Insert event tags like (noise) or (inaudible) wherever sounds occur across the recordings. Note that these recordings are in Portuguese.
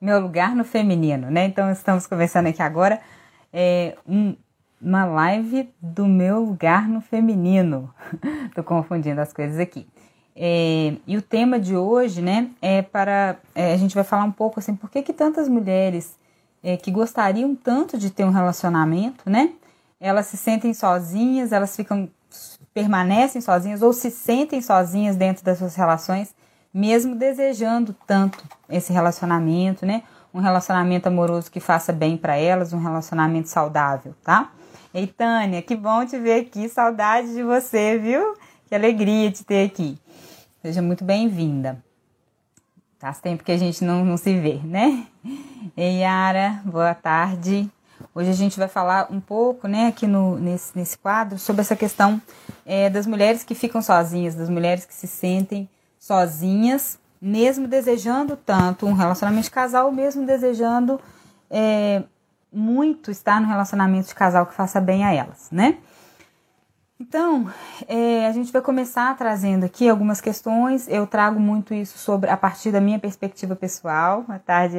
Meu Lugar no Feminino, né? Então estamos começando aqui agora é, um, uma live do Meu Lugar no Feminino. (laughs) Tô confundindo as coisas aqui. É, e o tema de hoje, né, é para é, a gente vai falar um pouco assim, por que, que tantas mulheres é, que gostariam tanto de ter um relacionamento, né, elas se sentem sozinhas, elas ficam permanecem sozinhas ou se sentem sozinhas dentro das suas relações mesmo desejando tanto esse relacionamento, né? Um relacionamento amoroso que faça bem para elas, um relacionamento saudável, tá? Ei, Tânia, que bom te ver aqui, saudade de você, viu? Que alegria te ter aqui. Seja muito bem-vinda. Faz tempo que a gente não, não se vê, né? Ei, Yara, boa tarde. Hoje a gente vai falar um pouco, né, aqui no, nesse, nesse quadro, sobre essa questão é, das mulheres que ficam sozinhas, das mulheres que se sentem sozinhas, mesmo desejando tanto um relacionamento de casal, mesmo desejando é, muito estar no relacionamento de casal que faça bem a elas, né? Então, é, a gente vai começar trazendo aqui algumas questões. Eu trago muito isso sobre a partir da minha perspectiva pessoal, à tarde,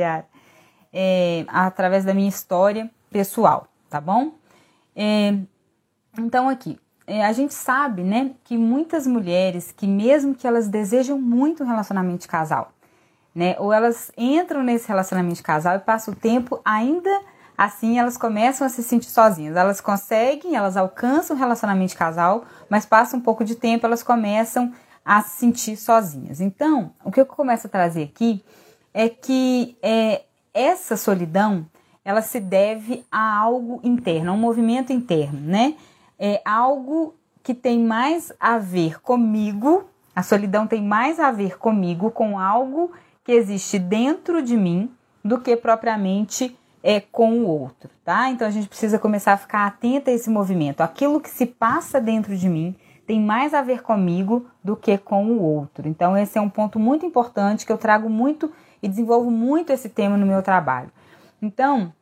é, através da minha história pessoal, tá bom? É, então, aqui, é, a gente sabe, né, que muitas mulheres que mesmo que elas desejam muito um relacionamento de casal, né, ou elas entram nesse relacionamento de casal e passam o tempo ainda assim elas começam a se sentir sozinhas. Elas conseguem, elas alcançam o relacionamento de casal, mas passa um pouco de tempo, elas começam a se sentir sozinhas. Então, o que eu começo a trazer aqui é que é, essa solidão ela se deve a algo interno, a um movimento interno, né? É algo que tem mais a ver comigo, a solidão tem mais a ver comigo, com algo que existe dentro de mim, do que propriamente é com o outro, tá? Então a gente precisa começar a ficar atenta a esse movimento. Aquilo que se passa dentro de mim tem mais a ver comigo do que com o outro. Então esse é um ponto muito importante que eu trago muito e desenvolvo muito esse tema no meu trabalho. Então,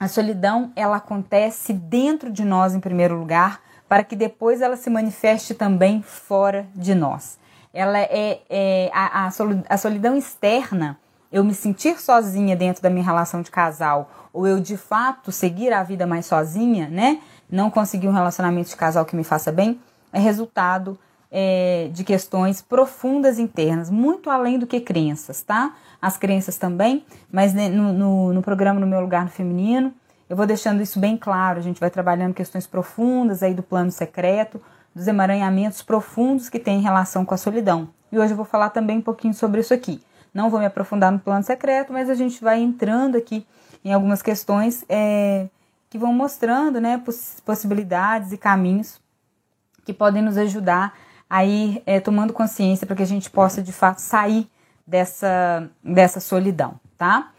a solidão ela acontece dentro de nós em primeiro lugar, para que depois ela se manifeste também fora de nós. Ela é, é a, a solidão externa, eu me sentir sozinha dentro da minha relação de casal, ou eu de fato seguir a vida mais sozinha, né? Não conseguir um relacionamento de casal que me faça bem, é resultado é, de questões profundas internas, muito além do que crenças, tá? As crenças também, mas no, no, no programa No Meu Lugar no Feminino, eu vou deixando isso bem claro. A gente vai trabalhando questões profundas aí do plano secreto, dos emaranhamentos profundos que tem em relação com a solidão. E hoje eu vou falar também um pouquinho sobre isso aqui. Não vou me aprofundar no plano secreto, mas a gente vai entrando aqui em algumas questões é, que vão mostrando né, poss possibilidades e caminhos que podem nos ajudar a ir é, tomando consciência para que a gente possa de fato sair dessa, dessa solidão, tá?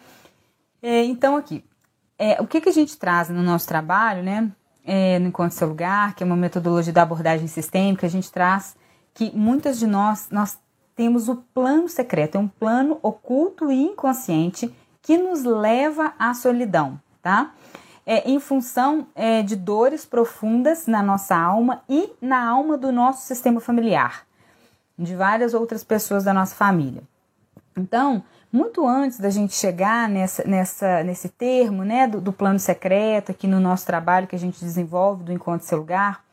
É, então, aqui, é, o que, que a gente traz no nosso trabalho, né? É, no Encontro Seu Lugar, que é uma metodologia da abordagem sistêmica, a gente traz que muitas de nós, nós temos o plano secreto, é um plano oculto e inconsciente que nos leva à solidão, tá? É, em função é, de dores profundas na nossa alma e na alma do nosso sistema familiar, de várias outras pessoas da nossa família. Então, muito antes da gente chegar nessa, nessa, nesse termo né, do, do, plano secreto, aqui no nosso trabalho que a gente desenvolve do Encontro Seu Lugar,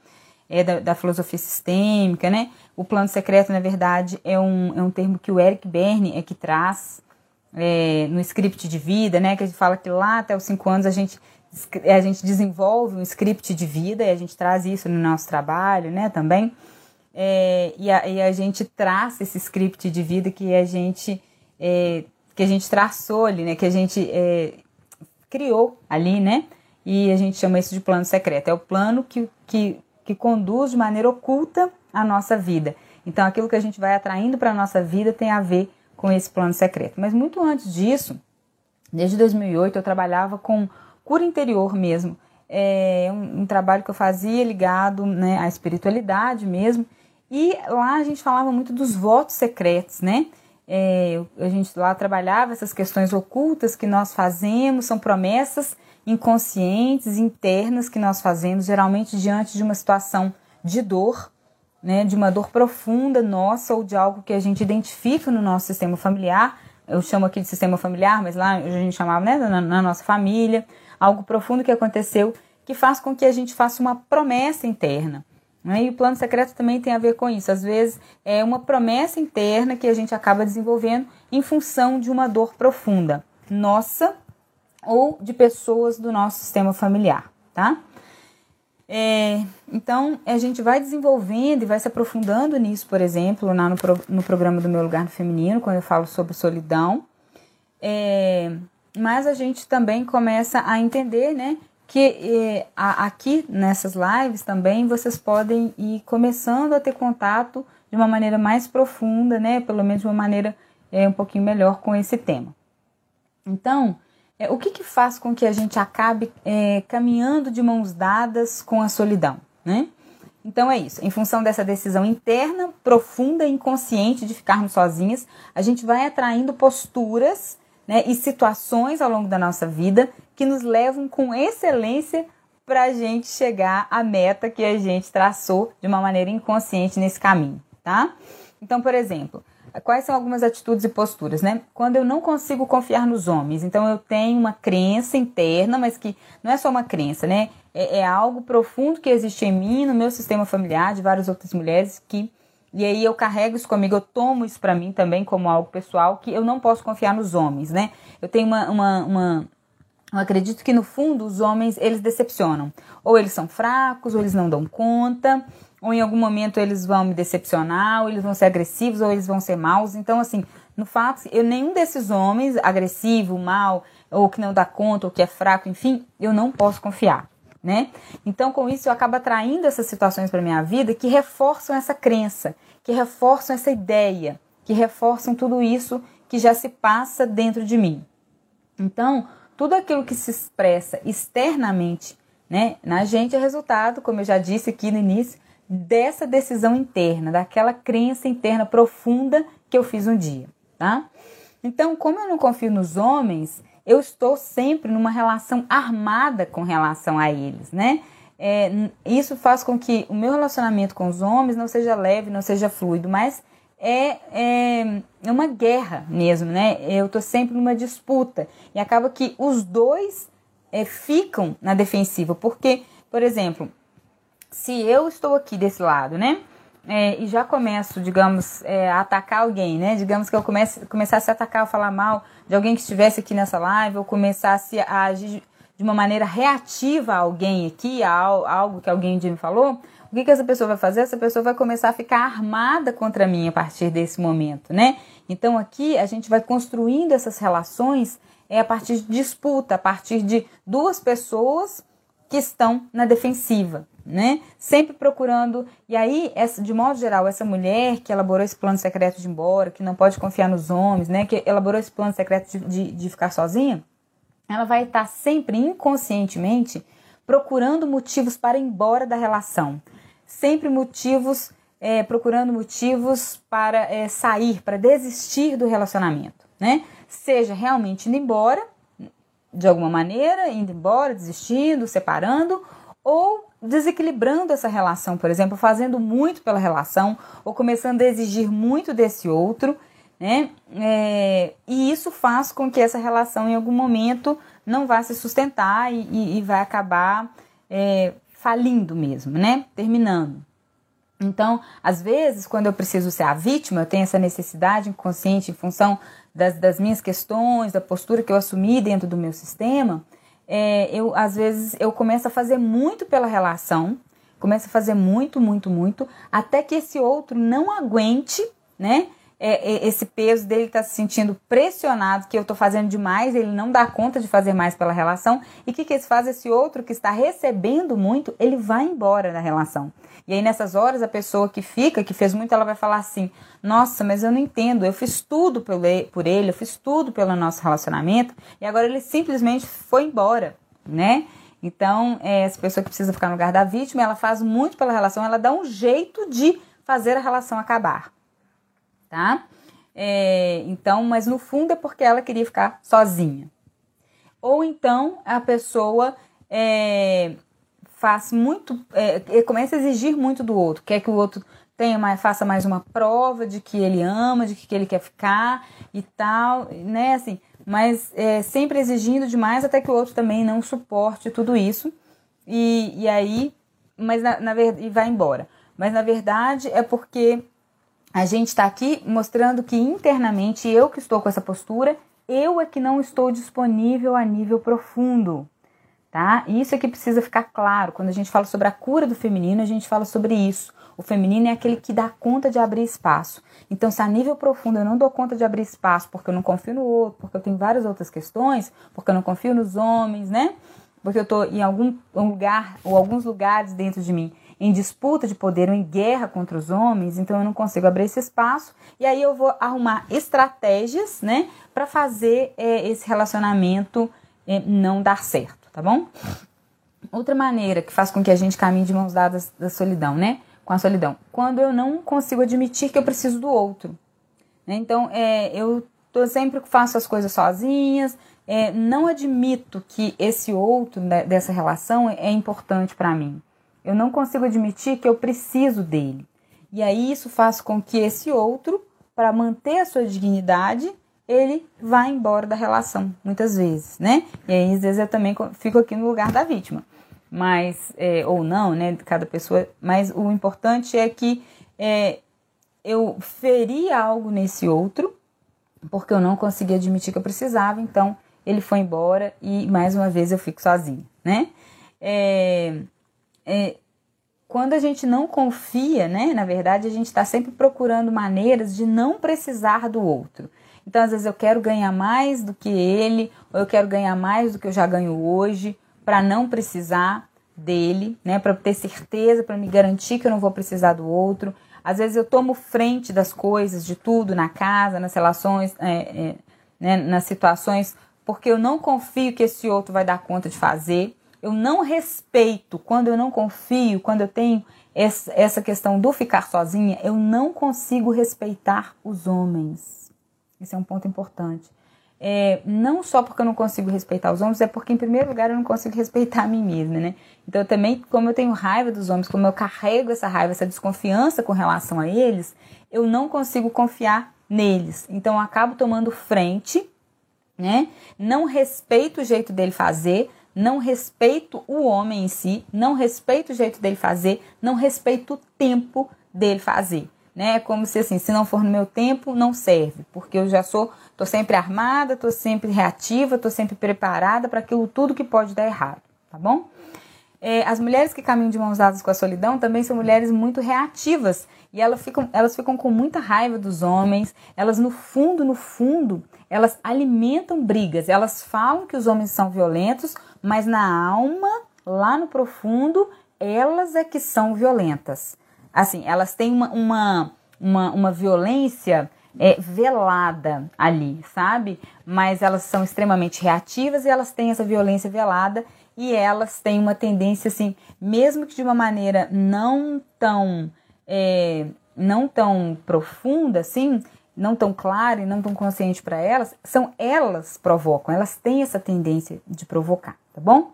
é da, da, filosofia sistêmica, né? O plano secreto, na verdade, é um, é um termo que o Eric Berne é que traz, é, no script de vida, né? Que gente fala que lá até os cinco anos a gente, a gente desenvolve um script de vida e a gente traz isso no nosso trabalho, né? Também. É, e, a, e, a, gente traça esse script de vida que a gente é, que a gente traçou ali, né? Que a gente é, criou ali, né? E a gente chama isso de plano secreto. É o plano que, que, que conduz de maneira oculta a nossa vida. Então, aquilo que a gente vai atraindo para a nossa vida tem a ver com esse plano secreto. Mas muito antes disso, desde 2008, eu trabalhava com cura interior mesmo. É um, um trabalho que eu fazia ligado né, à espiritualidade mesmo. E lá a gente falava muito dos votos secretos, né? É, a gente lá trabalhava essas questões ocultas que nós fazemos, são promessas inconscientes, internas que nós fazemos, geralmente diante de uma situação de dor, né, de uma dor profunda nossa ou de algo que a gente identifica no nosso sistema familiar. Eu chamo aqui de sistema familiar, mas lá a gente chamava né, na, na nossa família, algo profundo que aconteceu que faz com que a gente faça uma promessa interna. Né? E o plano secreto também tem a ver com isso. Às vezes é uma promessa interna que a gente acaba desenvolvendo em função de uma dor profunda, nossa ou de pessoas do nosso sistema familiar, tá? É, então a gente vai desenvolvendo e vai se aprofundando nisso, por exemplo, lá no, pro, no programa do Meu Lugar no Feminino, quando eu falo sobre solidão. É, mas a gente também começa a entender, né, que eh, aqui nessas lives também vocês podem ir começando a ter contato de uma maneira mais profunda, né? Pelo menos de uma maneira é, um pouquinho melhor com esse tema. Então, é, o que, que faz com que a gente acabe é, caminhando de mãos dadas com a solidão, né? Então é isso. Em função dessa decisão interna, profunda e inconsciente de ficarmos sozinhas, a gente vai atraindo posturas né, e situações ao longo da nossa vida que nos levam com excelência para a gente chegar à meta que a gente traçou de uma maneira inconsciente nesse caminho, tá? Então, por exemplo, quais são algumas atitudes e posturas, né? Quando eu não consigo confiar nos homens, então eu tenho uma crença interna, mas que não é só uma crença, né? É, é algo profundo que existe em mim, no meu sistema familiar, de várias outras mulheres que e aí eu carrego isso comigo, eu tomo isso para mim também como algo pessoal, que eu não posso confiar nos homens, né? Eu tenho uma, uma, uma eu acredito que no fundo os homens eles decepcionam. Ou eles são fracos, ou eles não dão conta, ou em algum momento eles vão me decepcionar, ou eles vão ser agressivos, ou eles vão ser maus. Então, assim, no fato, eu nenhum desses homens, agressivo, mal, ou que não dá conta, ou que é fraco, enfim, eu não posso confiar, né? Então, com isso, eu acabo atraindo essas situações para minha vida que reforçam essa crença, que reforçam essa ideia, que reforçam tudo isso que já se passa dentro de mim. Então, tudo aquilo que se expressa externamente né, na gente é resultado, como eu já disse aqui no início, dessa decisão interna, daquela crença interna profunda que eu fiz um dia, tá? Então, como eu não confio nos homens, eu estou sempre numa relação armada com relação a eles, né? É, isso faz com que o meu relacionamento com os homens não seja leve, não seja fluido, mas é, é, é uma guerra mesmo, né? Eu tô sempre numa disputa e acaba que os dois é, ficam na defensiva, porque, por exemplo, se eu estou aqui desse lado, né? É, e já começo, digamos, é, a atacar alguém, né? Digamos que eu comece, começasse a atacar ou falar mal de alguém que estivesse aqui nessa live, ou começasse a agir de uma maneira reativa a alguém aqui, a, a algo que alguém me falou, o que, que essa pessoa vai fazer? Essa pessoa vai começar a ficar armada contra mim a partir desse momento, né? Então aqui a gente vai construindo essas relações é a partir de disputa, a partir de duas pessoas que estão na defensiva, né? Sempre procurando. E aí, essa, de modo geral, essa mulher que elaborou esse plano secreto de ir embora, que não pode confiar nos homens, né? Que elaborou esse plano secreto de, de, de ficar sozinha, ela vai estar sempre inconscientemente procurando motivos para ir embora da relação sempre motivos, é, procurando motivos para é, sair, para desistir do relacionamento, né? Seja realmente indo embora, de alguma maneira, indo embora, desistindo, separando, ou desequilibrando essa relação, por exemplo, fazendo muito pela relação, ou começando a exigir muito desse outro, né? É, e isso faz com que essa relação, em algum momento, não vá se sustentar e, e, e vai acabar é, falindo mesmo, né? Terminando. Então, às vezes, quando eu preciso ser a vítima, eu tenho essa necessidade inconsciente em função das, das minhas questões, da postura que eu assumi dentro do meu sistema, é, eu às vezes eu começo a fazer muito pela relação, começo a fazer muito, muito, muito, até que esse outro não aguente, né? É, é, esse peso dele está se sentindo pressionado, que eu estou fazendo demais, ele não dá conta de fazer mais pela relação. E o que, que esse faz? Esse outro que está recebendo muito, ele vai embora da relação. E aí, nessas horas, a pessoa que fica, que fez muito, ela vai falar assim: Nossa, mas eu não entendo, eu fiz tudo por ele, eu fiz tudo pelo nosso relacionamento, e agora ele simplesmente foi embora, né? Então, é, essa pessoa que precisa ficar no lugar da vítima, ela faz muito pela relação, ela dá um jeito de fazer a relação acabar, tá? É, então, mas no fundo é porque ela queria ficar sozinha. Ou então a pessoa é, faz muito, é, começa a exigir muito do outro, quer que o outro tenha mais, faça mais uma prova de que ele ama, de que ele quer ficar e tal, né? Assim, mas é, sempre exigindo demais até que o outro também não suporte tudo isso e, e aí, mas na, na e vai embora. Mas na verdade é porque a gente está aqui mostrando que internamente eu que estou com essa postura, eu é que não estou disponível a nível profundo tá? Isso aqui precisa ficar claro. Quando a gente fala sobre a cura do feminino, a gente fala sobre isso. O feminino é aquele que dá conta de abrir espaço. Então, se a nível profundo eu não dou conta de abrir espaço porque eu não confio no outro, porque eu tenho várias outras questões, porque eu não confio nos homens, né? Porque eu estou em algum lugar ou alguns lugares dentro de mim em disputa de poder ou em guerra contra os homens, então eu não consigo abrir esse espaço e aí eu vou arrumar estratégias, né, para fazer é, esse relacionamento é, não dar certo tá bom? Outra maneira que faz com que a gente caminhe de mãos dadas da solidão, né? Com a solidão. Quando eu não consigo admitir que eu preciso do outro. Né? Então, é, eu tô, sempre faço as coisas sozinhas, é, não admito que esse outro né, dessa relação é importante para mim. Eu não consigo admitir que eu preciso dele. E aí isso faz com que esse outro, para manter a sua dignidade, ele vai embora da relação, muitas vezes, né? E aí, às vezes, eu também fico aqui no lugar da vítima. Mas, é, ou não, né? Cada pessoa. Mas o importante é que é, eu feri algo nesse outro, porque eu não consegui admitir que eu precisava, então ele foi embora e mais uma vez eu fico sozinha, né? É, é, quando a gente não confia, né? Na verdade, a gente está sempre procurando maneiras de não precisar do outro. Então, às vezes, eu quero ganhar mais do que ele, ou eu quero ganhar mais do que eu já ganho hoje, para não precisar dele, né? Para ter certeza, para me garantir que eu não vou precisar do outro. Às vezes, eu tomo frente das coisas, de tudo, na casa, nas relações, é, é, né? nas situações, porque eu não confio que esse outro vai dar conta de fazer. Eu não respeito quando eu não confio, quando eu tenho essa questão do ficar sozinha, eu não consigo respeitar os homens. Esse é um ponto importante. É, não só porque eu não consigo respeitar os homens, é porque, em primeiro lugar, eu não consigo respeitar a mim mesma, né? Então, também, como eu tenho raiva dos homens, como eu carrego essa raiva, essa desconfiança com relação a eles, eu não consigo confiar neles. Então, eu acabo tomando frente, né? Não respeito o jeito dele fazer, não respeito o homem em si, não respeito o jeito dele fazer, não respeito o tempo dele fazer né? É como se assim, se não for no meu tempo, não serve, porque eu já sou, tô sempre armada, tô sempre reativa, tô sempre preparada para aquilo tudo que pode dar errado, tá bom? É, as mulheres que caminham de mãos dadas com a solidão também são mulheres muito reativas e elas ficam, elas ficam com muita raiva dos homens. Elas, no fundo, no fundo, elas alimentam brigas. Elas falam que os homens são violentos, mas na alma, lá no profundo, elas é que são violentas assim, elas têm uma, uma, uma, uma violência é, velada ali, sabe? Mas elas são extremamente reativas e elas têm essa violência velada e elas têm uma tendência, assim, mesmo que de uma maneira não tão, é, não tão profunda, assim, não tão clara e não tão consciente para elas, são elas provocam, elas têm essa tendência de provocar, tá bom?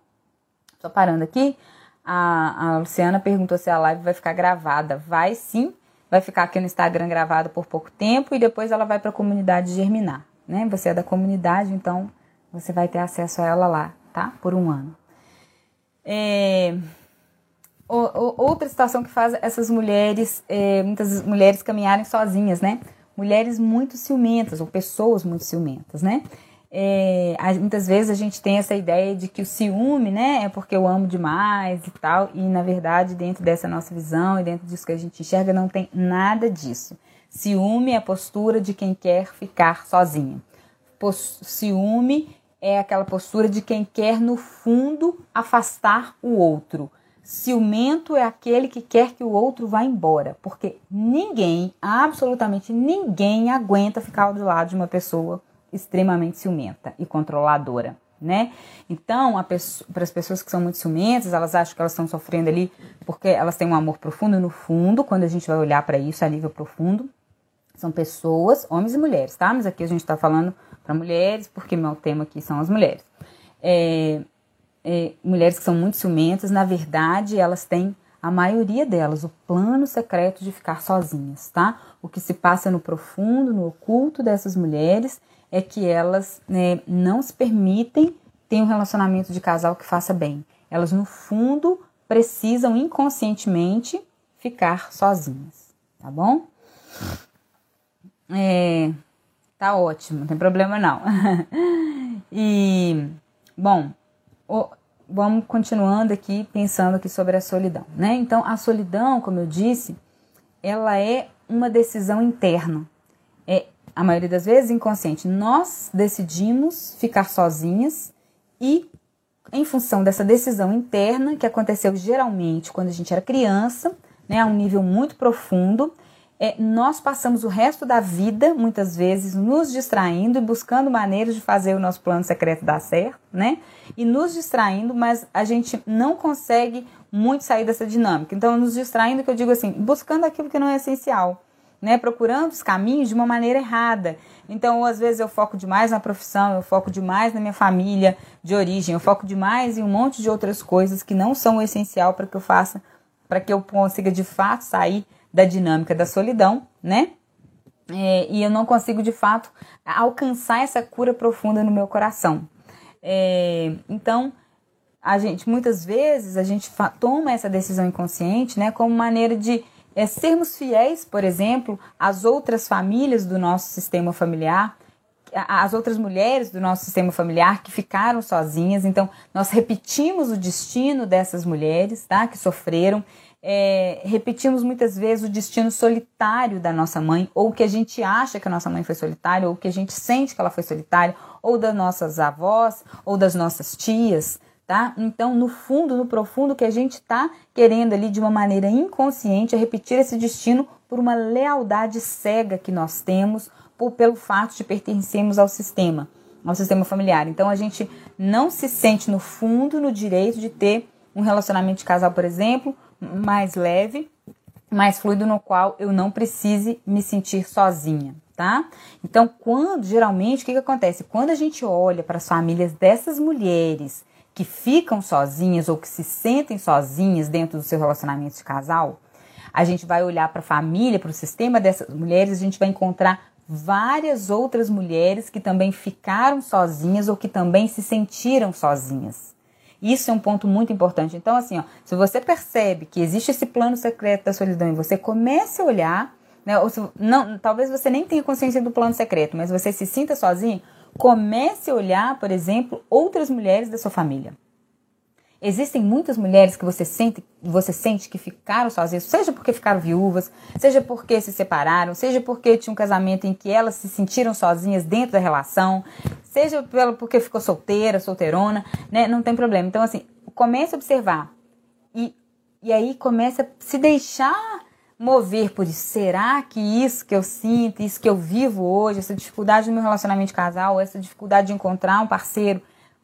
Só parando aqui, a, a Luciana perguntou se a live vai ficar gravada. Vai sim, vai ficar aqui no Instagram gravada por pouco tempo e depois ela vai para a comunidade germinar. Né? Você é da comunidade, então você vai ter acesso a ela lá, tá? Por um ano. É, outra situação que faz essas mulheres, é, muitas mulheres caminharem sozinhas, né? Mulheres muito ciumentas ou pessoas muito ciumentas, né? É, muitas vezes a gente tem essa ideia de que o ciúme, né, é porque eu amo demais e tal, e na verdade, dentro dessa nossa visão e dentro disso que a gente enxerga, não tem nada disso. Ciúme é a postura de quem quer ficar sozinho. Ciúme é aquela postura de quem quer, no fundo, afastar o outro. Ciumento é aquele que quer que o outro vá embora, porque ninguém, absolutamente ninguém, aguenta ficar do lado de uma pessoa extremamente ciumenta e controladora, né? Então, para as pessoas que são muito ciumentas, elas acham que elas estão sofrendo ali porque elas têm um amor profundo no fundo, quando a gente vai olhar para isso a nível profundo, são pessoas, homens e mulheres, tá? Mas aqui a gente está falando para mulheres, porque meu tema aqui são as mulheres. É, é, mulheres que são muito ciumentas, na verdade, elas têm a maioria delas o plano secreto de ficar sozinhas, tá? O que se passa no profundo, no oculto dessas mulheres é que elas né, não se permitem ter um relacionamento de casal que faça bem. Elas, no fundo, precisam inconscientemente ficar sozinhas, tá bom? É, tá ótimo, não tem problema não. (laughs) e, bom, vamos continuando aqui, pensando aqui sobre a solidão, né? Então, a solidão, como eu disse, ela é uma decisão interna. É, a maioria das vezes, inconsciente. Nós decidimos ficar sozinhas e, em função dessa decisão interna, que aconteceu geralmente quando a gente era criança, né, a um nível muito profundo, é, nós passamos o resto da vida, muitas vezes, nos distraindo e buscando maneiras de fazer o nosso plano secreto dar certo, né? E nos distraindo, mas a gente não consegue muito sair dessa dinâmica. Então, nos distraindo, que eu digo assim, buscando aquilo que não é essencial né, procurando os caminhos de uma maneira errada. Então, às vezes eu foco demais na profissão, eu foco demais na minha família de origem, eu foco demais em um monte de outras coisas que não são o essencial para que eu faça, para que eu consiga de fato sair da dinâmica da solidão, né? É, e eu não consigo de fato alcançar essa cura profunda no meu coração. É, então, a gente muitas vezes a gente toma essa decisão inconsciente, né, como maneira de é sermos fiéis, por exemplo, às outras famílias do nosso sistema familiar, às outras mulheres do nosso sistema familiar que ficaram sozinhas. Então, nós repetimos o destino dessas mulheres, tá? Que sofreram. É, repetimos muitas vezes o destino solitário da nossa mãe, ou que a gente acha que a nossa mãe foi solitária, ou que a gente sente que ela foi solitária, ou das nossas avós, ou das nossas tias tá? Então, no fundo, no profundo, que a gente está querendo ali de uma maneira inconsciente é repetir esse destino por uma lealdade cega que nós temos, por, pelo fato de pertencermos ao sistema, ao sistema familiar. Então, a gente não se sente no fundo no direito de ter um relacionamento de casal, por exemplo, mais leve, mais fluido, no qual eu não precise me sentir sozinha. Tá? Então, quando geralmente o que, que acontece? Quando a gente olha para as famílias dessas mulheres que ficam sozinhas ou que se sentem sozinhas dentro do seu relacionamento de casal, a gente vai olhar para a família, para o sistema dessas mulheres, a gente vai encontrar várias outras mulheres que também ficaram sozinhas ou que também se sentiram sozinhas. Isso é um ponto muito importante. Então, assim, ó, se você percebe que existe esse plano secreto da solidão e você comece a olhar, né, ou se, não, talvez você nem tenha consciência do plano secreto, mas você se sinta sozinho, Comece a olhar, por exemplo, outras mulheres da sua família. Existem muitas mulheres que você sente, você sente que ficaram sozinhas, seja porque ficaram viúvas, seja porque se separaram, seja porque tinha um casamento em que elas se sentiram sozinhas dentro da relação, seja porque ficou solteira, solteirona, né? Não tem problema. Então, assim, comece a observar. E, e aí comece a se deixar mover por isso. Será que isso que eu sinto, isso que eu vivo hoje, essa dificuldade no meu relacionamento de casal, essa dificuldade de encontrar um parceiro,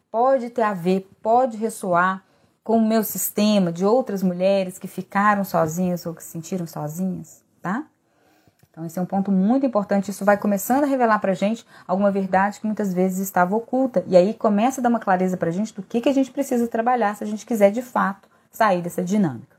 pode ter a ver, pode ressoar com o meu sistema de outras mulheres que ficaram sozinhas ou que se sentiram sozinhas, tá? Então, esse é um ponto muito importante. Isso vai começando a revelar pra gente alguma verdade que muitas vezes estava oculta. E aí começa a dar uma clareza pra gente do que, que a gente precisa trabalhar se a gente quiser de fato sair dessa dinâmica.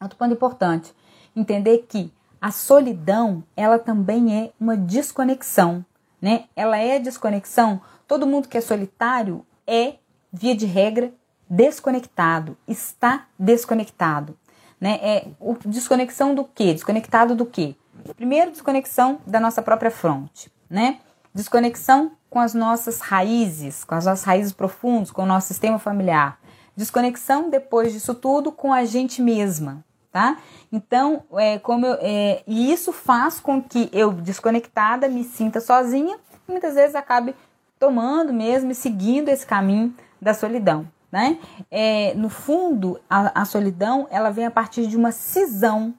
Outro ponto importante entender que a solidão, ela também é uma desconexão, né? Ela é desconexão. Todo mundo que é solitário é, via de regra, desconectado, está desconectado, né? É o desconexão do quê? Desconectado do quê? Primeiro, desconexão da nossa própria fronte, né? Desconexão com as nossas raízes, com as nossas raízes profundas, com o nosso sistema familiar. Desconexão, depois disso tudo, com a gente mesma, tá? Então, é, como eu, é, e isso faz com que eu, desconectada, me sinta sozinha e muitas vezes acabe tomando mesmo e seguindo esse caminho da solidão. Né? É, no fundo, a, a solidão ela vem a partir de uma cisão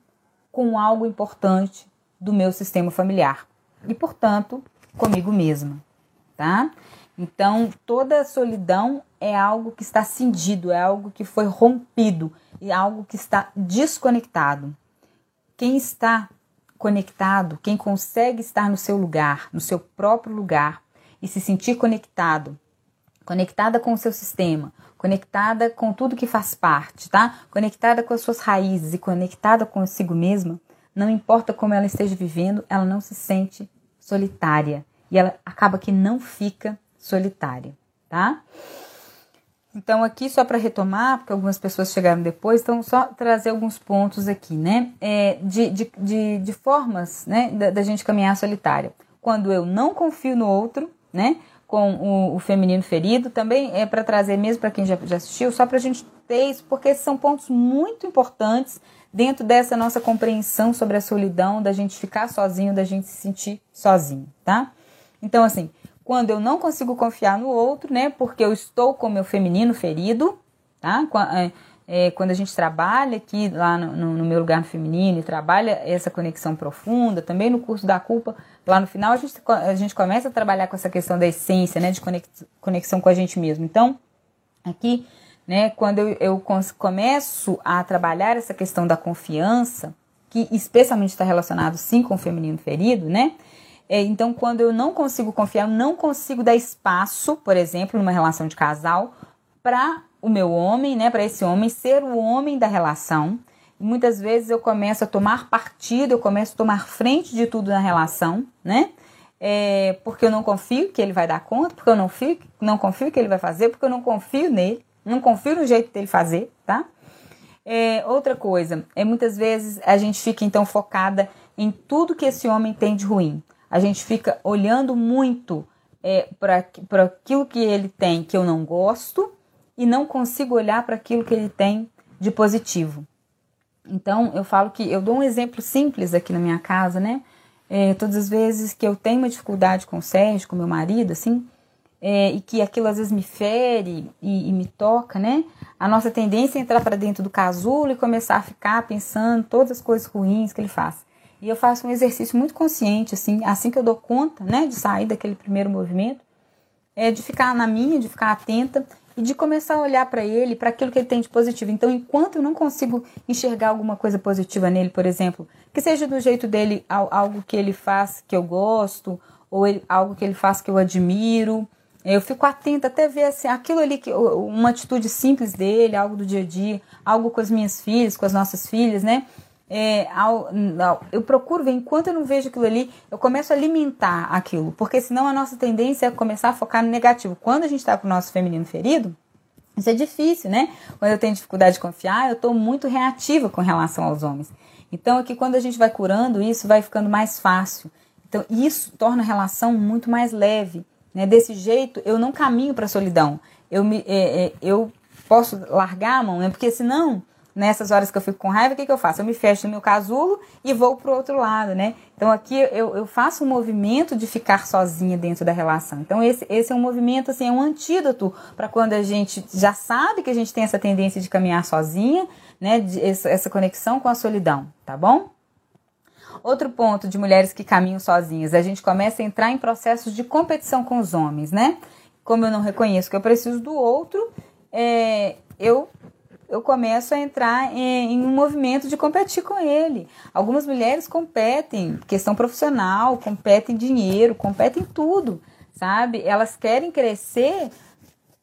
com algo importante do meu sistema familiar e, portanto, comigo mesma, tá? Então, toda solidão é algo que está cindido, é algo que foi rompido, é algo que está desconectado. Quem está conectado, quem consegue estar no seu lugar, no seu próprio lugar e se sentir conectado, conectada com o seu sistema, conectada com tudo que faz parte, tá? Conectada com as suas raízes e conectada consigo mesma, não importa como ela esteja vivendo, ela não se sente solitária e ela acaba que não fica solitária, tá? Então, aqui só para retomar, porque algumas pessoas chegaram depois, então só trazer alguns pontos aqui, né? É, de, de, de, de formas né, da, da gente caminhar solitária. Quando eu não confio no outro, né? Com o, o feminino ferido, também é para trazer mesmo para quem já, já assistiu, só para a gente ter isso, porque são pontos muito importantes dentro dessa nossa compreensão sobre a solidão, da gente ficar sozinho, da gente se sentir sozinho, tá? Então, assim, quando eu não consigo confiar no outro, né, porque eu estou com meu feminino ferido, tá? É, quando a gente trabalha aqui lá no, no, no meu lugar feminino e trabalha essa conexão profunda, também no curso da culpa, lá no final a gente, a gente começa a trabalhar com essa questão da essência, né, de conexão com a gente mesmo. Então, aqui, né, quando eu, eu começo a trabalhar essa questão da confiança, que especialmente está relacionado sim com o feminino ferido, né, é, então, quando eu não consigo confiar, eu não consigo dar espaço, por exemplo, numa relação de casal, para o meu homem, né, para esse homem ser o homem da relação. Muitas vezes eu começo a tomar partido, eu começo a tomar frente de tudo na relação, né? É, porque eu não confio que ele vai dar conta, porque eu não, fio, não confio que ele vai fazer, porque eu não confio nele, não confio no jeito dele fazer, tá? É, outra coisa, é muitas vezes a gente fica então focada em tudo que esse homem tem de ruim. A gente fica olhando muito é, para aquilo que ele tem que eu não gosto e não consigo olhar para aquilo que ele tem de positivo. Então, eu falo que eu dou um exemplo simples aqui na minha casa, né? É, todas as vezes que eu tenho uma dificuldade com o Sérgio, com meu marido, assim, é, e que aquilo às vezes me fere e, e, me toca, né? A nossa tendência é entrar para dentro do casulo e começar a ficar pensando todas as coisas ruins que ele faz. E eu faço um exercício muito consciente, assim, assim que eu dou conta, né, de sair daquele primeiro movimento, é de ficar na minha, de ficar atenta e de começar a olhar para ele, para aquilo que ele tem de positivo. Então, enquanto eu não consigo enxergar alguma coisa positiva nele, por exemplo, que seja do jeito dele algo que ele faz que eu gosto, ou ele, algo que ele faz que eu admiro, eu fico atenta até ver assim, aquilo ali, que, uma atitude simples dele, algo do dia a dia, algo com as minhas filhas, com as nossas filhas, né? É, ao, ao, eu procuro ver, enquanto eu não vejo aquilo ali, eu começo a alimentar aquilo, porque senão a nossa tendência é começar a focar no negativo. Quando a gente está com o nosso feminino ferido, isso é difícil, né? Quando eu tenho dificuldade de confiar, eu estou muito reativa com relação aos homens. Então, aqui, quando a gente vai curando isso, vai ficando mais fácil. Então, isso torna a relação muito mais leve. Né? Desse jeito, eu não caminho para a solidão. Eu, me, é, é, eu posso largar a mão, né? porque senão nessas horas que eu fico com raiva, o que, que eu faço? Eu me fecho no meu casulo e vou pro outro lado, né? Então aqui eu, eu faço um movimento de ficar sozinha dentro da relação. Então esse, esse é um movimento, assim, é um antídoto para quando a gente já sabe que a gente tem essa tendência de caminhar sozinha, né? De, essa, essa conexão com a solidão, tá bom? Outro ponto de mulheres que caminham sozinhas, a gente começa a entrar em processos de competição com os homens, né? Como eu não reconheço que eu preciso do outro, é, eu eu começo a entrar em, em, um movimento de competir com ele. Algumas mulheres competem, questão profissional, competem dinheiro, competem tudo, sabe? Elas querem crescer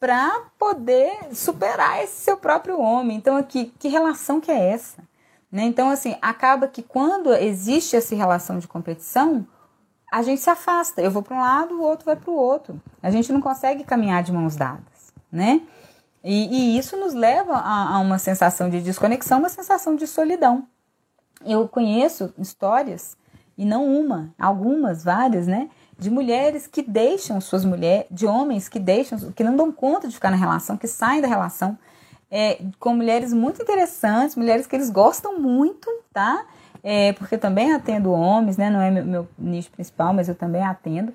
para poder superar esse seu próprio homem. Então, aqui, que relação que é essa? Né? Então, assim, acaba que quando existe essa relação de competição, a gente se afasta. Eu vou para um lado, o outro vai para o outro. A gente não consegue caminhar de mãos dadas, né? E, e isso nos leva a, a uma sensação de desconexão, uma sensação de solidão. Eu conheço histórias e não uma, algumas, várias, né? De mulheres que deixam suas mulheres, de homens que deixam, que não dão conta de ficar na relação, que saem da relação, é, com mulheres muito interessantes, mulheres que eles gostam muito, tá? É, porque também atendo homens, né? Não é meu, meu nicho principal, mas eu também atendo.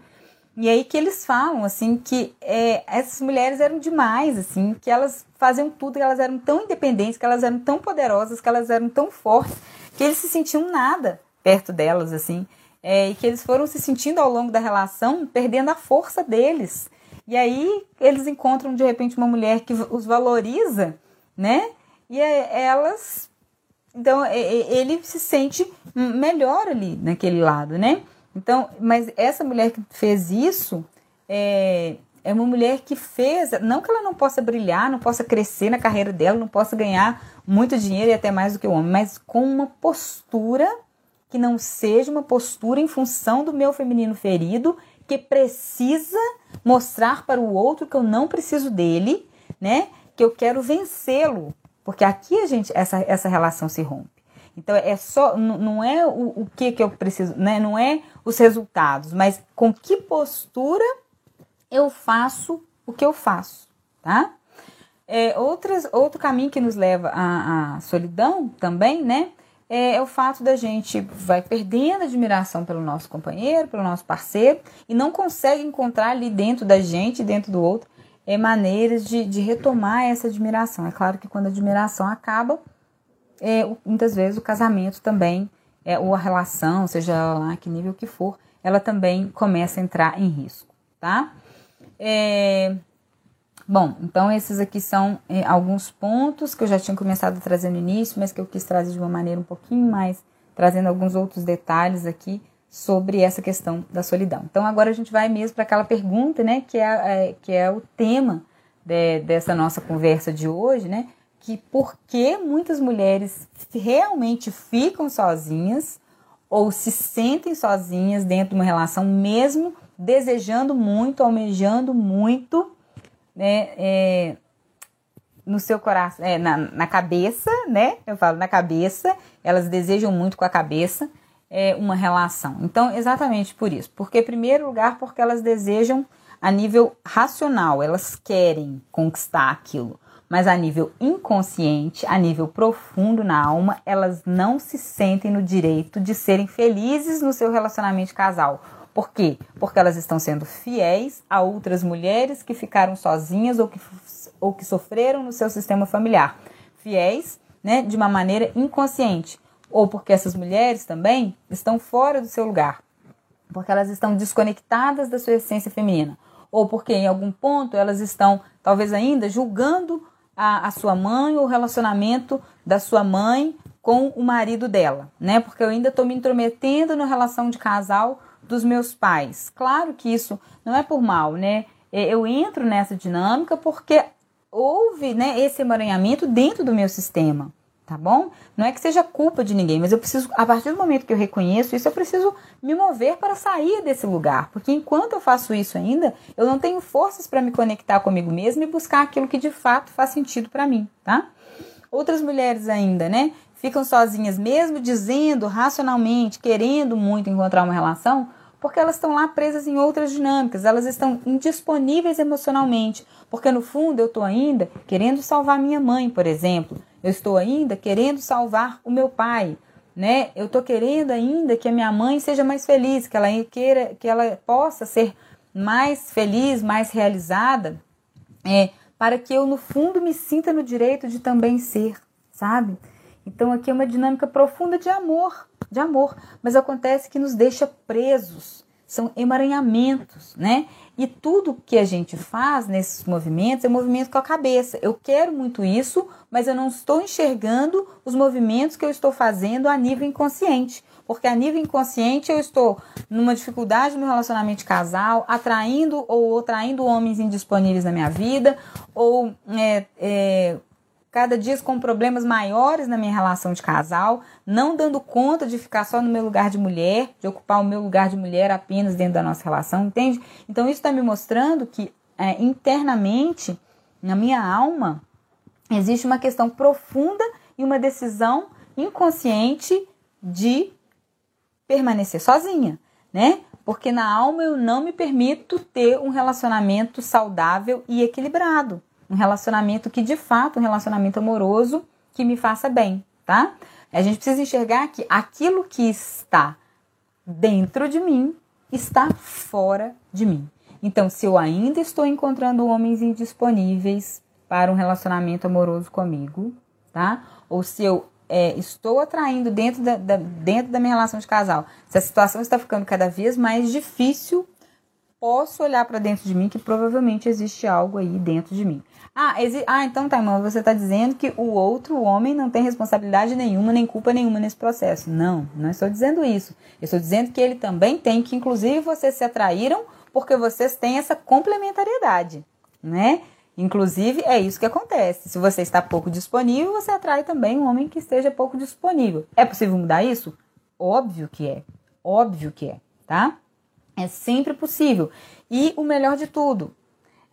E aí que eles falam, assim, que é, essas mulheres eram demais, assim, que elas faziam tudo, que elas eram tão independentes, que elas eram tão poderosas, que elas eram tão fortes, que eles se sentiam nada perto delas, assim, é, e que eles foram se sentindo ao longo da relação perdendo a força deles. E aí eles encontram, de repente, uma mulher que os valoriza, né? E é, elas. Então, ele se sente melhor ali naquele lado, né? Então, mas essa mulher que fez isso é, é uma mulher que fez, não que ela não possa brilhar, não possa crescer na carreira dela, não possa ganhar muito dinheiro e até mais do que o homem, mas com uma postura que não seja uma postura em função do meu feminino ferido, que precisa mostrar para o outro que eu não preciso dele, né? Que eu quero vencê-lo, porque aqui a gente essa, essa relação se rompe. Então é só, não é o, o que que eu preciso, né? Não é os resultados, mas com que postura eu faço o que eu faço, tá? É, outras, outro caminho que nos leva à, à solidão também, né? É, é, o fato da gente vai perdendo admiração pelo nosso companheiro, pelo nosso parceiro, e não consegue encontrar ali dentro da gente, dentro do outro, é, maneiras de, de retomar essa admiração. É claro que quando a admiração acaba, é, muitas vezes o casamento também, é, ou a relação, seja lá que nível que for, ela também começa a entrar em risco, tá? É, bom, então esses aqui são é, alguns pontos que eu já tinha começado a trazer no início, mas que eu quis trazer de uma maneira um pouquinho mais, trazendo alguns outros detalhes aqui sobre essa questão da solidão. Então agora a gente vai mesmo para aquela pergunta, né, que é, é, que é o tema de, dessa nossa conversa de hoje, né, que por que muitas mulheres realmente ficam sozinhas ou se sentem sozinhas dentro de uma relação, mesmo desejando muito, almejando muito, né, é, no seu coração, é, na, na cabeça, né? Eu falo na cabeça, elas desejam muito com a cabeça é, uma relação. Então, exatamente por isso. Porque, em primeiro lugar, porque elas desejam a nível racional, elas querem conquistar aquilo mas a nível inconsciente, a nível profundo na alma, elas não se sentem no direito de serem felizes no seu relacionamento casal. Por quê? Porque elas estão sendo fiéis a outras mulheres que ficaram sozinhas ou que, ou que sofreram no seu sistema familiar. Fiéis né, de uma maneira inconsciente. Ou porque essas mulheres também estão fora do seu lugar. Porque elas estão desconectadas da sua essência feminina. Ou porque em algum ponto elas estão, talvez ainda, julgando a, a sua mãe o relacionamento da sua mãe com o marido dela, né? Porque eu ainda estou me intrometendo na relação de casal dos meus pais. Claro que isso não é por mal, né? É, eu entro nessa dinâmica porque houve né, esse emaranhamento dentro do meu sistema tá bom? Não é que seja culpa de ninguém, mas eu preciso, a partir do momento que eu reconheço isso, eu preciso me mover para sair desse lugar, porque enquanto eu faço isso ainda, eu não tenho forças para me conectar comigo mesma e buscar aquilo que de fato faz sentido para mim, tá? Outras mulheres ainda, né, ficam sozinhas mesmo dizendo racionalmente, querendo muito encontrar uma relação, porque elas estão lá presas em outras dinâmicas, elas estão indisponíveis emocionalmente, porque no fundo eu estou ainda querendo salvar minha mãe, por exemplo, eu estou ainda querendo salvar o meu pai, né? Eu estou querendo ainda que a minha mãe seja mais feliz, que ela queira, que ela possa ser mais feliz, mais realizada, é, para que eu no fundo me sinta no direito de também ser, sabe? Então aqui é uma dinâmica profunda de amor, de amor, mas acontece que nos deixa presos, são emaranhamentos, né? E tudo que a gente faz nesses movimentos é movimento com a cabeça. Eu quero muito isso, mas eu não estou enxergando os movimentos que eu estou fazendo a nível inconsciente. Porque a nível inconsciente eu estou numa dificuldade no relacionamento de casal, atraindo ou atraindo homens indisponíveis na minha vida, ou é, é, cada dia com problemas maiores na minha relação de casal, não dando conta de ficar só no meu lugar de mulher, de ocupar o meu lugar de mulher apenas dentro da nossa relação, entende? Então isso está me mostrando que é, internamente, na minha alma, existe uma questão profunda e uma decisão inconsciente de permanecer sozinha, né? Porque na alma eu não me permito ter um relacionamento saudável e equilibrado. Um relacionamento que, de fato, um relacionamento amoroso que me faça bem, tá? A gente precisa enxergar que aquilo que está dentro de mim está fora de mim. Então, se eu ainda estou encontrando homens indisponíveis para um relacionamento amoroso comigo, tá? Ou se eu é, estou atraindo dentro da, da, dentro da minha relação de casal, se a situação está ficando cada vez mais difícil, posso olhar para dentro de mim que provavelmente existe algo aí dentro de mim. Ah, exi ah então tá, irmão, você está dizendo que o outro homem não tem responsabilidade nenhuma, nem culpa nenhuma nesse processo. Não, não estou dizendo isso. Eu estou dizendo que ele também tem, que inclusive vocês se atraíram porque vocês têm essa complementariedade, né? Inclusive, é isso que acontece. Se você está pouco disponível, você atrai também um homem que esteja pouco disponível. É possível mudar isso? Óbvio que é. Óbvio que é, tá? É sempre possível. E o melhor de tudo,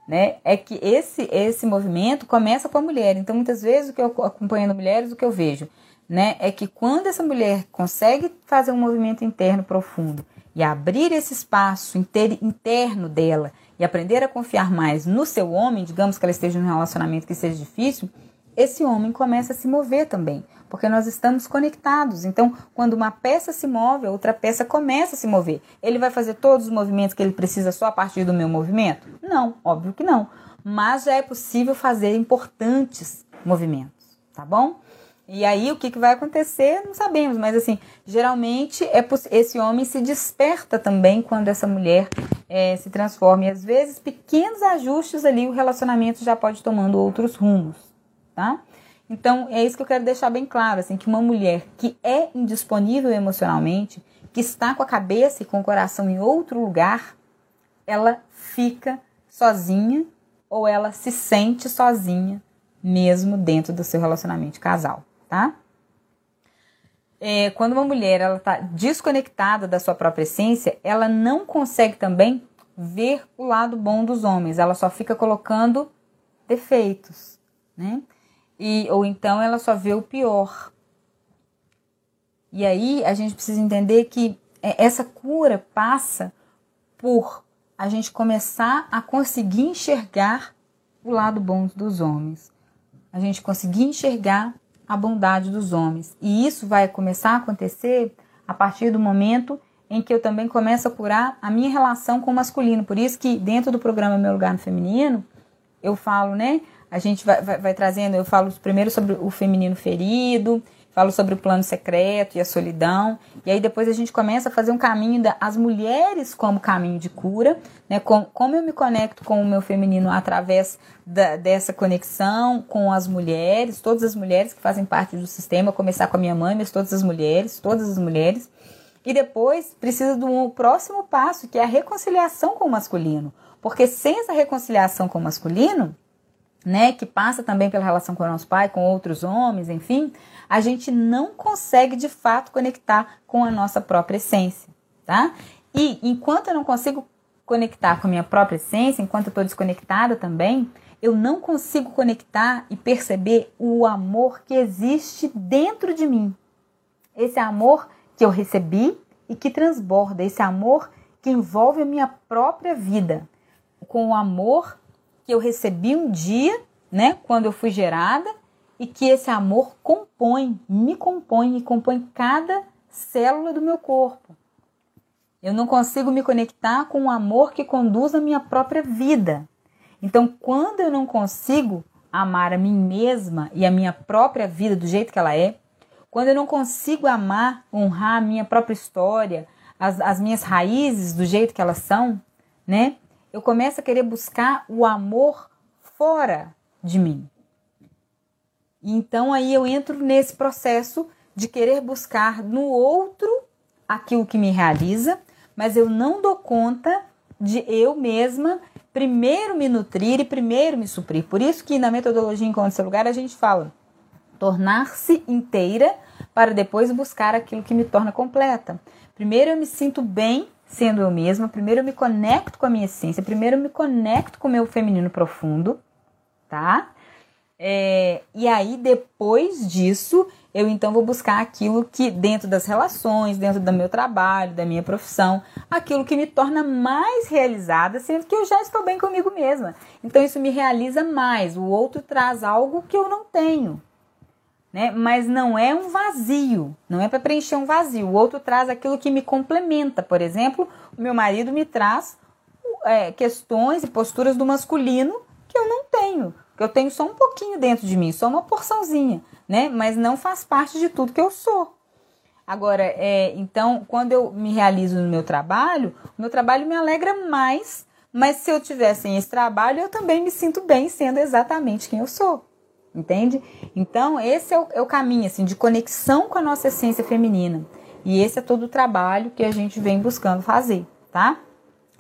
né, é que esse esse movimento começa com a mulher. Então, muitas vezes, o que eu acompanhando mulheres, o que eu vejo, né, é que quando essa mulher consegue fazer um movimento interno profundo e abrir esse espaço inter, interno dela e aprender a confiar mais no seu homem, digamos que ela esteja num relacionamento que seja difícil, esse homem começa a se mover também, porque nós estamos conectados. Então, quando uma peça se move, a outra peça começa a se mover. Ele vai fazer todos os movimentos que ele precisa só a partir do meu movimento? Não, óbvio que não. Mas já é possível fazer importantes movimentos, tá bom? E aí o que, que vai acontecer, não sabemos, mas assim, geralmente é esse homem se desperta também quando essa mulher é, se transforma. E às vezes, pequenos ajustes ali, o relacionamento já pode tomando outros rumos, tá? Então, é isso que eu quero deixar bem claro, assim, que uma mulher que é indisponível emocionalmente, que está com a cabeça e com o coração em outro lugar, ela fica sozinha ou ela se sente sozinha mesmo dentro do seu relacionamento casal, tá? É, quando uma mulher ela está desconectada da sua própria essência, ela não consegue também ver o lado bom dos homens. Ela só fica colocando defeitos, né? E, ou então ela só vê o pior. E aí a gente precisa entender que é, essa cura passa por a gente começar a conseguir enxergar o lado bom dos homens. A gente conseguir enxergar a bondade dos homens. E isso vai começar a acontecer a partir do momento em que eu também começo a curar a minha relação com o masculino. Por isso que dentro do programa Meu Lugar no Feminino, eu falo, né? A gente vai, vai, vai trazendo, eu falo primeiro sobre o feminino ferido, falo sobre o plano secreto e a solidão, e aí depois a gente começa a fazer um caminho das mulheres como caminho de cura, né? Com, como eu me conecto com o meu feminino através da, dessa conexão com as mulheres, todas as mulheres que fazem parte do sistema, começar com a minha mãe, mas todas as mulheres, todas as mulheres. E depois precisa do próximo passo, que é a reconciliação com o masculino. Porque sem essa reconciliação com o masculino, né, que passa também pela relação com o nosso pai, com outros homens, enfim, a gente não consegue de fato conectar com a nossa própria essência, tá? E enquanto eu não consigo conectar com a minha própria essência, enquanto eu estou desconectada também, eu não consigo conectar e perceber o amor que existe dentro de mim. Esse amor que eu recebi e que transborda, esse amor que envolve a minha própria vida, com o amor que eu recebi um dia, né, quando eu fui gerada, e que esse amor compõe, me compõe e compõe cada célula do meu corpo. Eu não consigo me conectar com o amor que conduz a minha própria vida. Então, quando eu não consigo amar a mim mesma e a minha própria vida do jeito que ela é, quando eu não consigo amar, honrar a minha própria história, as, as minhas raízes do jeito que elas são, né? Eu começo a querer buscar o amor fora de mim. Então aí eu entro nesse processo de querer buscar no outro aquilo que me realiza, mas eu não dou conta de eu mesma primeiro me nutrir e primeiro me suprir. Por isso que na metodologia Encontro Seu Lugar a gente fala tornar-se inteira para depois buscar aquilo que me torna completa. Primeiro eu me sinto bem sendo eu mesma. Primeiro eu me conecto com a minha essência, primeiro eu me conecto com o meu feminino profundo, tá? É, e aí, depois disso, eu então vou buscar aquilo que, dentro das relações, dentro do meu trabalho, da minha profissão, aquilo que me torna mais realizada, sendo que eu já estou bem comigo mesma. Então, isso me realiza mais. O outro traz algo que eu não tenho. Né? Mas não é um vazio, não é para preencher um vazio. O outro traz aquilo que me complementa. Por exemplo, o meu marido me traz é, questões e posturas do masculino que eu não tenho que eu tenho só um pouquinho dentro de mim, só uma porçãozinha, né? Mas não faz parte de tudo que eu sou. Agora, é, então, quando eu me realizo no meu trabalho, o meu trabalho me alegra mais, mas se eu tivesse esse trabalho, eu também me sinto bem sendo exatamente quem eu sou. Entende? Então, esse é o, é o caminho, assim, de conexão com a nossa essência feminina. E esse é todo o trabalho que a gente vem buscando fazer, tá?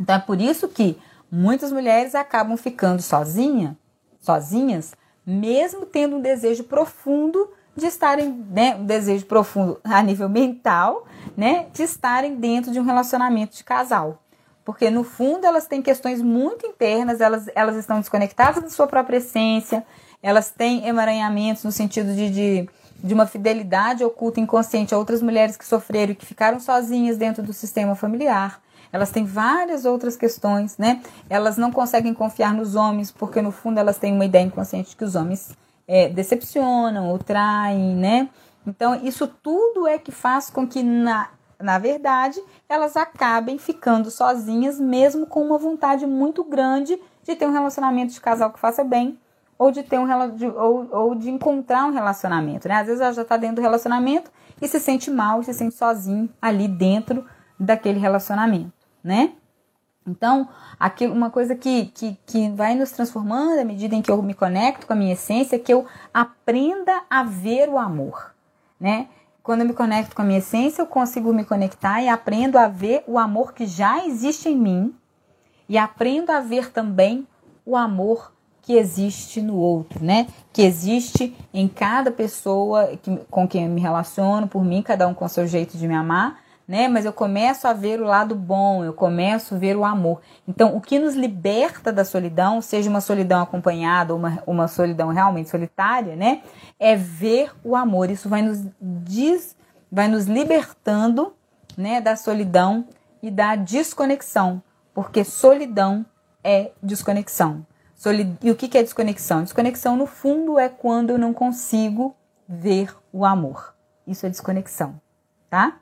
Então, é por isso que muitas mulheres acabam ficando sozinha sozinhas, mesmo tendo um desejo profundo de estarem, né, um desejo profundo a nível mental, né, de estarem dentro de um relacionamento de casal. Porque no fundo elas têm questões muito internas, elas, elas estão desconectadas da sua própria essência, elas têm emaranhamentos no sentido de, de, de uma fidelidade oculta inconsciente a outras mulheres que sofreram e que ficaram sozinhas dentro do sistema familiar elas têm várias outras questões, né? Elas não conseguem confiar nos homens, porque no fundo elas têm uma ideia inconsciente de que os homens é, decepcionam ou traem, né? Então, isso tudo é que faz com que, na, na verdade, elas acabem ficando sozinhas, mesmo com uma vontade muito grande de ter um relacionamento de casal que faça bem, ou de ter um ou, ou de encontrar um relacionamento, né? Às vezes ela já está dentro do relacionamento e se sente mal, se sente sozinho ali dentro daquele relacionamento né? Então, aqui, uma coisa que, que, que vai nos transformando à medida em que eu me conecto com a minha essência é que eu aprenda a ver o amor, né? Quando eu me conecto com a minha essência, eu consigo me conectar e aprendo a ver o amor que já existe em mim e aprendo a ver também o amor que existe no outro, né? Que existe em cada pessoa que, com quem eu me relaciono, por mim, cada um com seu jeito de me amar, né? Mas eu começo a ver o lado bom, eu começo a ver o amor. Então, o que nos liberta da solidão, seja uma solidão acompanhada ou uma, uma solidão realmente solitária, né? É ver o amor. Isso vai nos diz, vai nos libertando, né, da solidão e da desconexão, porque solidão é desconexão. Solid... E o que é desconexão? Desconexão, no fundo, é quando eu não consigo ver o amor. Isso é desconexão, tá?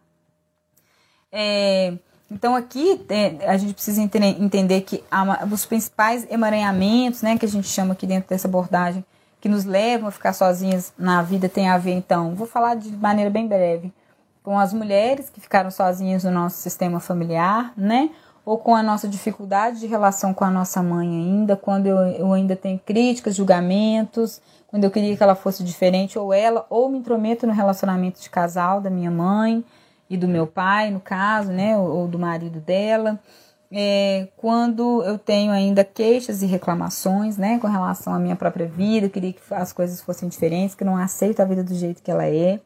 É, então aqui é, a gente precisa entender, que há, os principais emaranhamentos, né, que a gente chama aqui dentro dessa abordagem, que nos levam a ficar sozinhas na vida tem a ver, então, vou falar de maneira bem breve, com as mulheres que ficaram sozinhas no nosso sistema familiar, né? Ou com a nossa dificuldade de relação com a nossa mãe ainda, quando eu, eu ainda tenho críticas, julgamentos, quando eu queria que ela fosse diferente, ou ela, ou me intrometo no relacionamento de casal da minha mãe, e do meu pai, no caso, né, ou, ou do marido dela. É, quando eu tenho ainda queixas e reclamações, né, com relação à minha própria vida, queria que as coisas fossem diferentes, que não aceito a vida do jeito que ela é.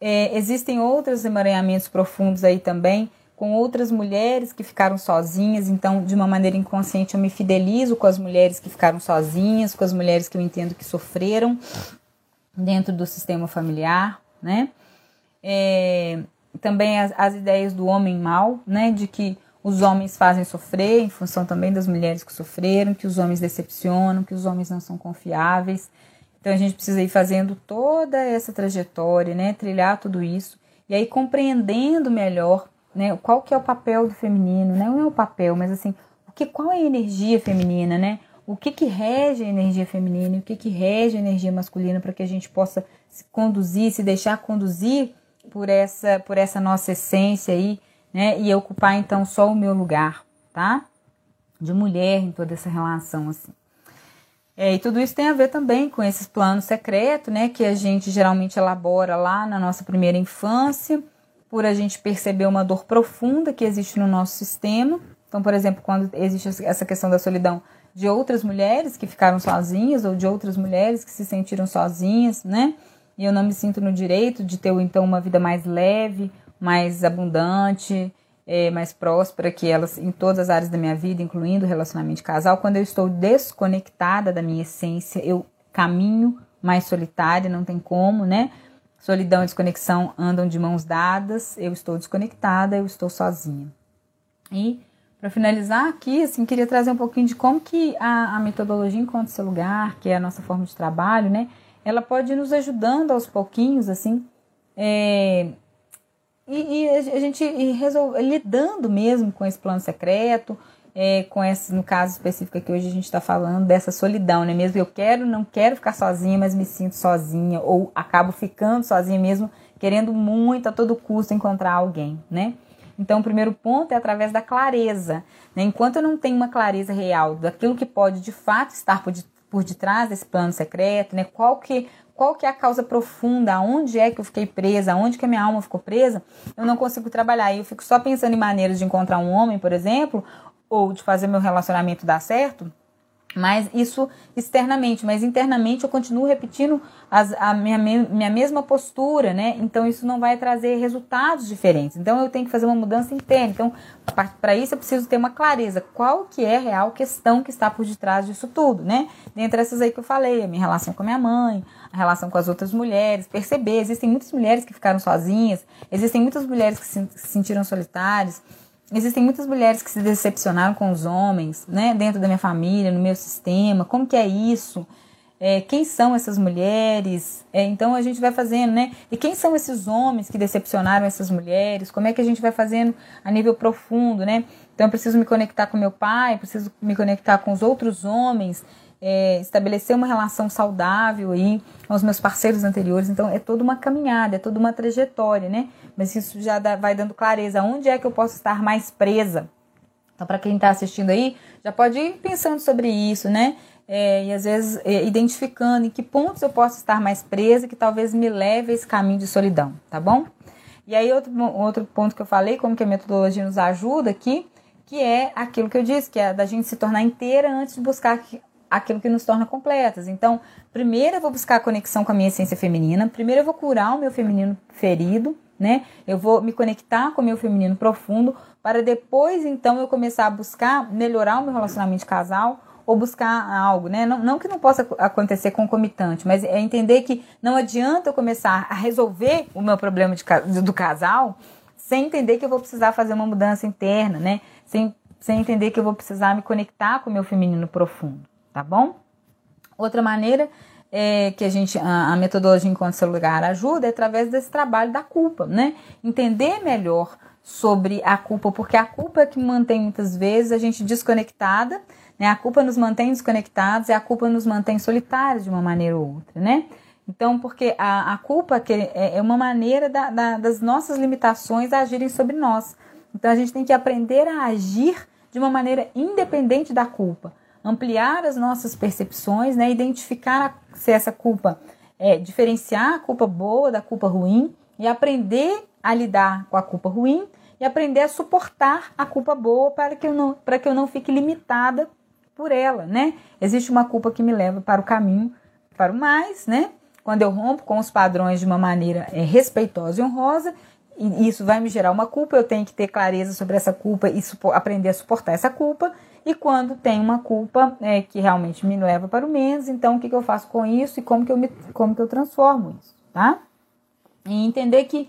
é existem outros emaranhamentos profundos aí também, com outras mulheres que ficaram sozinhas, então, de uma maneira inconsciente, eu me fidelizo com as mulheres que ficaram sozinhas, com as mulheres que eu entendo que sofreram dentro do sistema familiar, né? É, também as, as ideias do homem mal, né, de que os homens fazem sofrer em função também das mulheres que sofreram, que os homens decepcionam, que os homens não são confiáveis. Então a gente precisa ir fazendo toda essa trajetória, né, trilhar tudo isso e aí compreendendo melhor, né, qual que é o papel do feminino, né? não é o papel, mas assim, o que qual é a energia feminina, né? O que que rege a energia feminina e o que que rege a energia masculina para que a gente possa se conduzir, se deixar conduzir por essa, por essa nossa essência aí, né? E ocupar então só o meu lugar, tá? De mulher em toda essa relação assim. É, e tudo isso tem a ver também com esses planos secretos, né? Que a gente geralmente elabora lá na nossa primeira infância, por a gente perceber uma dor profunda que existe no nosso sistema. Então, por exemplo, quando existe essa questão da solidão de outras mulheres que ficaram sozinhas ou de outras mulheres que se sentiram sozinhas, né? e eu não me sinto no direito de ter então uma vida mais leve, mais abundante, é, mais próspera que elas em todas as áreas da minha vida, incluindo o relacionamento de casal. Quando eu estou desconectada da minha essência, eu caminho mais solitária, não tem como, né? Solidão e desconexão andam de mãos dadas. Eu estou desconectada, eu estou sozinha. E para finalizar aqui, assim, queria trazer um pouquinho de como que a, a metodologia encontra seu lugar, que é a nossa forma de trabalho, né? Ela pode ir nos ajudando aos pouquinhos, assim, é, e, e, a gente lidando mesmo com esse plano secreto, é, com esse, no caso específico que hoje a gente está falando, dessa solidão, né? Mesmo eu quero, não quero ficar sozinha, mas me sinto sozinha, ou acabo ficando sozinha mesmo, querendo muito a todo custo encontrar alguém, né? Então, o primeiro ponto é através da clareza. Né? Enquanto eu não tenho uma clareza real daquilo que pode de fato estar por, de, por detrás desse plano secreto, né? qual, que, qual que é a causa profunda, aonde é que eu fiquei presa, aonde que a minha alma ficou presa, eu não consigo trabalhar. E eu fico só pensando em maneiras de encontrar um homem, por exemplo, ou de fazer meu relacionamento dar certo, mas isso externamente, mas internamente eu continuo repetindo as, a minha, minha mesma postura, né? Então isso não vai trazer resultados diferentes. Então eu tenho que fazer uma mudança interna. Então, para isso eu preciso ter uma clareza. Qual que é a real questão que está por detrás disso tudo, né? Dentre essas aí que eu falei, a minha relação com a minha mãe, a relação com as outras mulheres, perceber, existem muitas mulheres que ficaram sozinhas, existem muitas mulheres que se sentiram solitárias Existem muitas mulheres que se decepcionaram com os homens, né? Dentro da minha família, no meu sistema. Como que é isso? É, quem são essas mulheres? É, então a gente vai fazendo, né? E quem são esses homens que decepcionaram essas mulheres? Como é que a gente vai fazendo a nível profundo, né? Então eu preciso me conectar com meu pai, preciso me conectar com os outros homens, é, estabelecer uma relação saudável aí com os meus parceiros anteriores. Então é toda uma caminhada, é toda uma trajetória, né? Mas isso já dá, vai dando clareza. Onde é que eu posso estar mais presa? Então, para quem está assistindo aí, já pode ir pensando sobre isso, né? É, e às vezes é, identificando em que pontos eu posso estar mais presa que talvez me leve a esse caminho de solidão, tá bom? E aí outro, outro ponto que eu falei, como que a metodologia nos ajuda aqui, que é aquilo que eu disse, que é da gente se tornar inteira antes de buscar aquilo que nos torna completas. Então, primeiro eu vou buscar a conexão com a minha essência feminina, primeiro eu vou curar o meu feminino ferido, né? Eu vou me conectar com o meu feminino profundo para depois então eu começar a buscar melhorar o meu relacionamento de casal ou buscar algo, né? Não, não que não possa acontecer concomitante, mas é entender que não adianta eu começar a resolver o meu problema de, do casal sem entender que eu vou precisar fazer uma mudança interna, né? Sem, sem entender que eu vou precisar me conectar com o meu feminino profundo tá bom? Outra maneira é, que a gente a, a metodologia seu lugar ajuda é através desse trabalho da culpa, né? Entender melhor sobre a culpa, porque a culpa é que mantém muitas vezes a gente desconectada, né? A culpa nos mantém desconectados e a culpa nos mantém solitários de uma maneira ou outra, né? Então, porque a, a culpa é, é uma maneira da, da, das nossas limitações agirem sobre nós. Então, a gente tem que aprender a agir de uma maneira independente da culpa ampliar as nossas percepções, né? identificar se essa culpa é diferenciar a culpa boa da culpa ruim e aprender a lidar com a culpa ruim e aprender a suportar a culpa boa para que eu não, para que eu não fique limitada por ela, né? Existe uma culpa que me leva para o caminho para o mais, né? Quando eu rompo com os padrões de uma maneira é, respeitosa e honrosa, e isso vai me gerar uma culpa, eu tenho que ter clareza sobre essa culpa e aprender a suportar essa culpa. E quando tem uma culpa é, que realmente me leva para o menos, então o que, que eu faço com isso e como que eu, me, como que eu transformo isso, tá? E entender que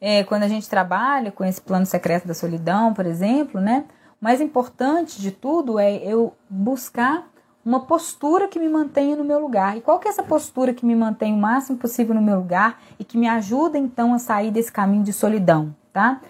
é, quando a gente trabalha com esse plano secreto da solidão, por exemplo, né? O mais importante de tudo é eu buscar uma postura que me mantenha no meu lugar. E qual que é essa postura que me mantém o máximo possível no meu lugar e que me ajuda então a sair desse caminho de solidão, tá?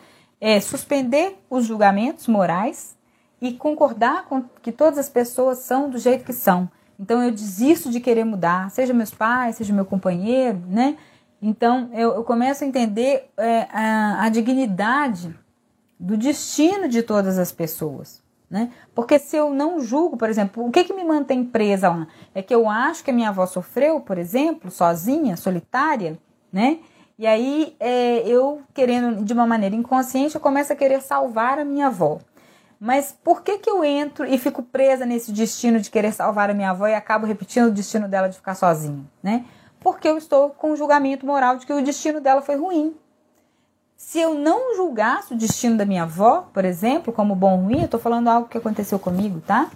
É suspender os julgamentos morais, e concordar com que todas as pessoas são do jeito que são. Então eu desisto de querer mudar, seja meus pais, seja meu companheiro, né? Então eu, eu começo a entender é, a, a, dignidade do destino de todas as pessoas, né? Porque se eu não julgo, por exemplo, o que, que me mantém presa lá? É que eu acho que a minha avó sofreu, por exemplo, sozinha, solitária, né? E aí é, eu, querendo de uma maneira inconsciente, eu começo a querer salvar a minha avó. Mas por que que eu entro e fico presa nesse destino de querer salvar a minha avó e acabo repetindo o destino dela de ficar sozinha, né? Porque eu estou com o julgamento moral de que o destino dela foi ruim. Se eu não julgasse o destino da minha avó, por exemplo, como bom ou ruim, eu estou falando algo que aconteceu comigo, tá?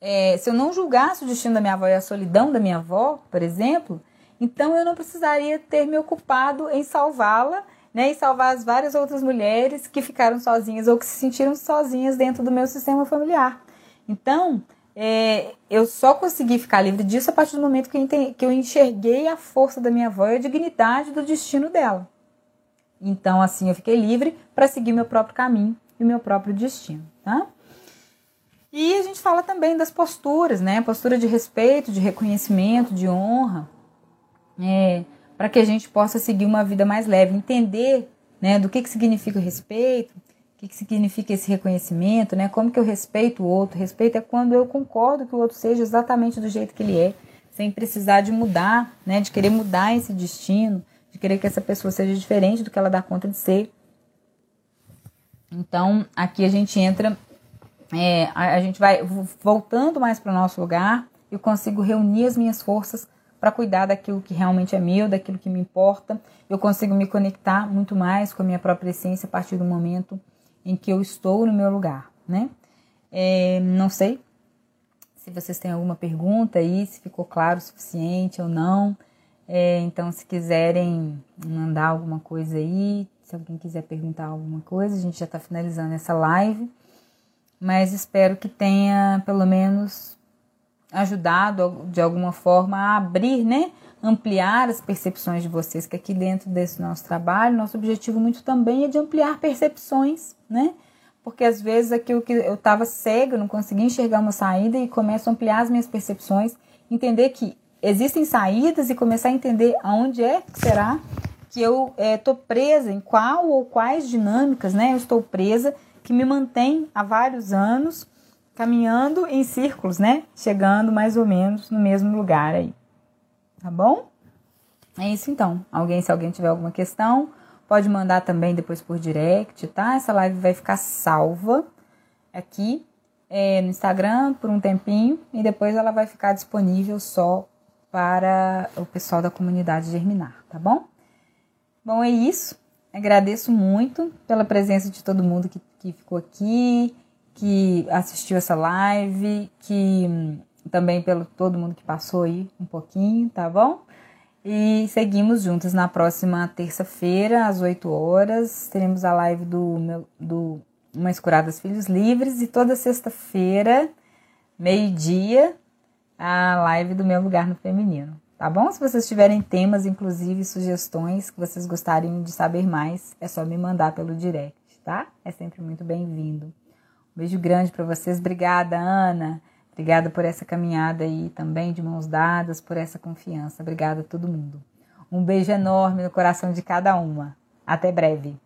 é, se eu não julgasse o destino da minha avó e a solidão da minha avó, por exemplo, então eu não precisaria ter me ocupado em salvá-la né, e salvar as várias outras mulheres que ficaram sozinhas ou que se sentiram sozinhas dentro do meu sistema familiar. Então, é, eu só consegui ficar livre disso a partir do momento que eu, entendi, que eu enxerguei a força da minha avó e a dignidade do destino dela. Então, assim, eu fiquei livre para seguir meu próprio caminho e meu próprio destino, tá? E a gente fala também das posturas, né? Postura de respeito, de reconhecimento, de honra, é, para que a gente possa seguir uma vida mais leve, entender, né, do que que significa o respeito, o que que significa esse reconhecimento, né? Como que eu respeito o outro? Respeito é quando eu concordo que o outro seja exatamente do jeito que ele é, sem precisar de mudar, né? De querer mudar esse destino, de querer que essa pessoa seja diferente do que ela dá conta de ser. Então, aqui a gente entra, é, a, a, gente vai voltando mais para o nosso lugar, eu consigo reunir as minhas forças para cuidar daquilo que realmente é meu, daquilo que me importa. Eu consigo me conectar muito mais com a minha própria essência a partir do momento em que eu estou no meu lugar, né? É, não sei se vocês têm alguma pergunta aí, se ficou claro o suficiente ou não. É, então, se quiserem mandar alguma coisa aí, se alguém quiser perguntar alguma coisa, a gente já está finalizando essa live. Mas espero que tenha pelo menos ajudado de alguma forma a abrir, né? Ampliar as percepções de vocês, que aqui dentro desse nosso trabalho, nosso objetivo muito também é de ampliar percepções, né? Porque às vezes aquilo que eu estava cega, não conseguia enxergar uma saída e começo a ampliar as minhas percepções, entender que existem saídas e começar a entender aonde é que será que eu estou é, presa, em qual ou quais dinâmicas né, eu estou presa, que me mantém há vários anos caminhando em círculos, né? Chegando mais ou menos no mesmo lugar aí. Tá bom? É isso então. Alguém, se alguém tiver alguma questão, pode mandar também depois por direct, tá? Essa live vai ficar salva aqui é, no Instagram por um tempinho e depois ela vai ficar disponível só para o pessoal da comunidade Germinar, tá bom? Bom, é isso. Agradeço muito pela presença de todo mundo que, que ficou aqui, que assistiu essa live, que hum, também pelo todo mundo que passou aí um pouquinho, tá bom? E seguimos juntos na próxima terça-feira, às 8 horas. Teremos a live do, do Uma Escuradas Filhos Livres. E toda sexta-feira, meio-dia, a live do Meu Lugar no Feminino. Tá bom? Se vocês tiverem temas, inclusive sugestões que vocês gostariam de saber mais, é só me mandar pelo direct, tá? É sempre muito bem-vindo. Um beijo grande para vocês. Obrigada, Ana. Obrigada por essa caminhada aí também de mãos dadas, por essa confiança. Obrigada a todo mundo. Um beijo enorme no coração de cada uma. Até breve.